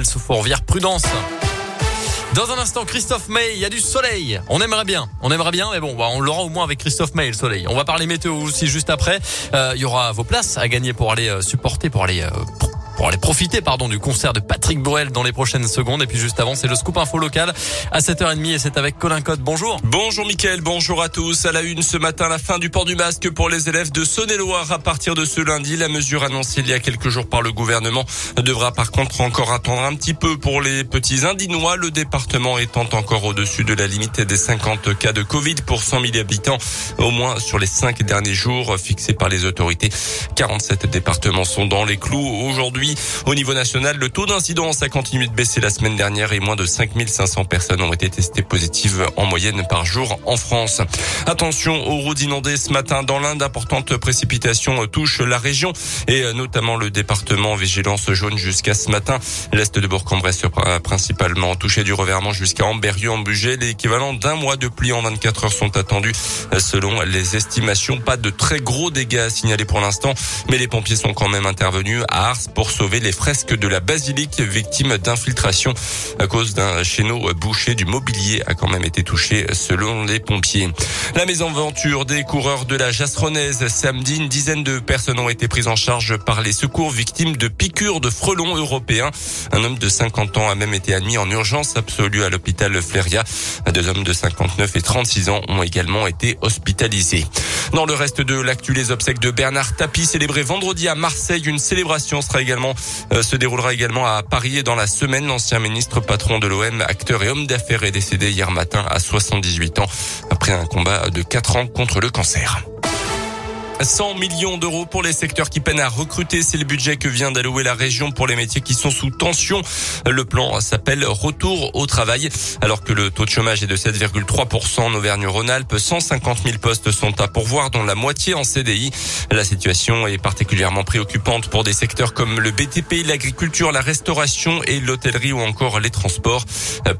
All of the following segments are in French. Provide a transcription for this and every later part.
sous Fourvière Prudence. Dans un instant, Christophe May, il y a du soleil. On aimerait bien, on aimerait bien, mais bon, bah, on l'aura au moins avec Christophe May, le soleil. On va parler météo aussi juste après. Euh, il y aura vos places à gagner pour aller euh, supporter, pour aller... Euh, pour aller profiter pardon du concert de Patrick Bruel dans les prochaines secondes et puis juste avant c'est le scoop info local à 7h30 et c'est avec Colin Code. Bonjour. Bonjour Mickaël, bonjour à tous. À la une ce matin, la fin du port du masque pour les élèves de Saône-et-Loire à partir de ce lundi. La mesure annoncée il y a quelques jours par le gouvernement devra par contre encore attendre un petit peu pour les petits Indinois, le département étant encore au-dessus de la limite des 50 cas de Covid pour 100 000 habitants, au moins sur les cinq derniers jours fixés par les autorités. 47 départements sont dans les clous aujourd'hui. Au niveau national, le taux d'incidence a continué de baisser la semaine dernière et moins de 5500 personnes ont été testées positives en moyenne par jour en France. Attention aux routes inondées ce matin dans l'Inde. D'importantes précipitations touchent la région et notamment le département vigilance jaune jusqu'à ce matin. L'est de Bourg-en-Bresse principalement touché du reverment jusqu'à Amberieu en Bugey. L'équivalent d'un mois de pluie en 24 heures sont attendus selon les estimations. Pas de très gros dégâts signalés pour l'instant, mais les pompiers sont quand même intervenus à Ars pour sauver les fresques de la basilique victime d'infiltration à cause d'un chéneau bouché du mobilier a quand même été touché selon les pompiers. La mésaventure des coureurs de la Jastronaise samedi, une dizaine de personnes ont été prises en charge par les secours victimes de piqûres de frelons européens. Un homme de 50 ans a même été admis en urgence absolue à l'hôpital Fléria. Deux hommes de 59 et 36 ans ont également été hospitalisés. Dans le reste de l'actu, les obsèques de Bernard Tapie célébrées vendredi à Marseille. Une célébration sera également euh, se déroulera également à Paris et dans la semaine. L'ancien ministre patron de l'OM, acteur et homme d'affaires est décédé hier matin à 78 ans après un combat de 4 ans contre le cancer. 100 millions d'euros pour les secteurs qui peinent à recruter. C'est le budget que vient d'allouer la région pour les métiers qui sont sous tension. Le plan s'appelle Retour au travail. Alors que le taux de chômage est de 7,3% en Auvergne-Rhône-Alpes, 150 000 postes sont à pourvoir, dont la moitié en CDI. La situation est particulièrement préoccupante pour des secteurs comme le BTP, l'agriculture, la restauration et l'hôtellerie ou encore les transports.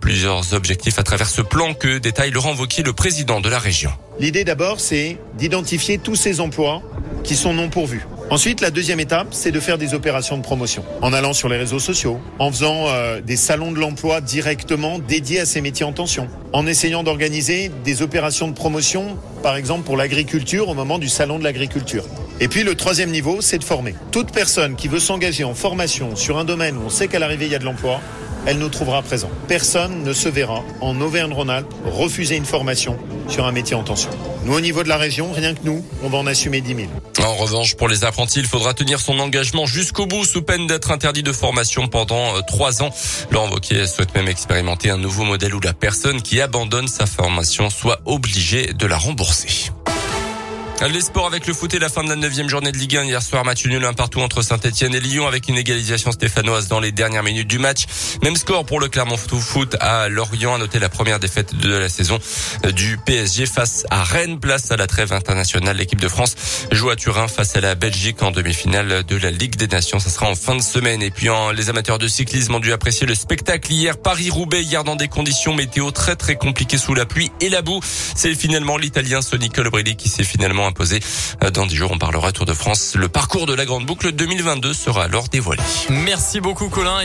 Plusieurs objectifs à travers ce plan que détaille Laurent Vauquier, le président de la région. L'idée d'abord, c'est d'identifier tous ces emplois qui sont non pourvus. Ensuite, la deuxième étape, c'est de faire des opérations de promotion en allant sur les réseaux sociaux, en faisant euh, des salons de l'emploi directement dédiés à ces métiers en tension, en essayant d'organiser des opérations de promotion, par exemple pour l'agriculture au moment du salon de l'agriculture. Et puis le troisième niveau, c'est de former. Toute personne qui veut s'engager en formation sur un domaine où on sait qu'à l'arrivée il y a de l'emploi, elle nous trouvera présent. Personne ne se verra en Auvergne-Rhône-Alpes refuser une formation sur un métier en tension. Nous, au niveau de la région, rien que nous, on va en assumer 10 000. En revanche, pour les apprentis, il faudra tenir son engagement jusqu'au bout sous peine d'être interdit de formation pendant euh, trois ans. Laurent Wauquiez souhaite même expérimenter un nouveau modèle où la personne qui abandonne sa formation soit obligée de la rembourser. Les sports avec le foot et la fin de la neuvième journée de Ligue 1. Hier soir, match nul un partout entre Saint-Etienne et Lyon avec une égalisation stéphanoise dans les dernières minutes du match. Même score pour le Clermont Foot à Lorient. À noter la première défaite de la saison du PSG face à Rennes. Place à la trêve internationale. L'équipe de France joue à Turin face à la Belgique en demi-finale de la Ligue des Nations. Ça sera en fin de semaine. Et puis, les amateurs de cyclisme ont dû apprécier le spectacle hier. Paris-Roubaix hier dans des conditions météo très très compliquées sous la pluie et la boue. C'est finalement l'Italien Sonny Colbrelli qui s'est finalement imposé. Dans 10 jours, on parlera Tour de France. Le parcours de la Grande Boucle 2022 sera alors dévoilé. Merci beaucoup Colin.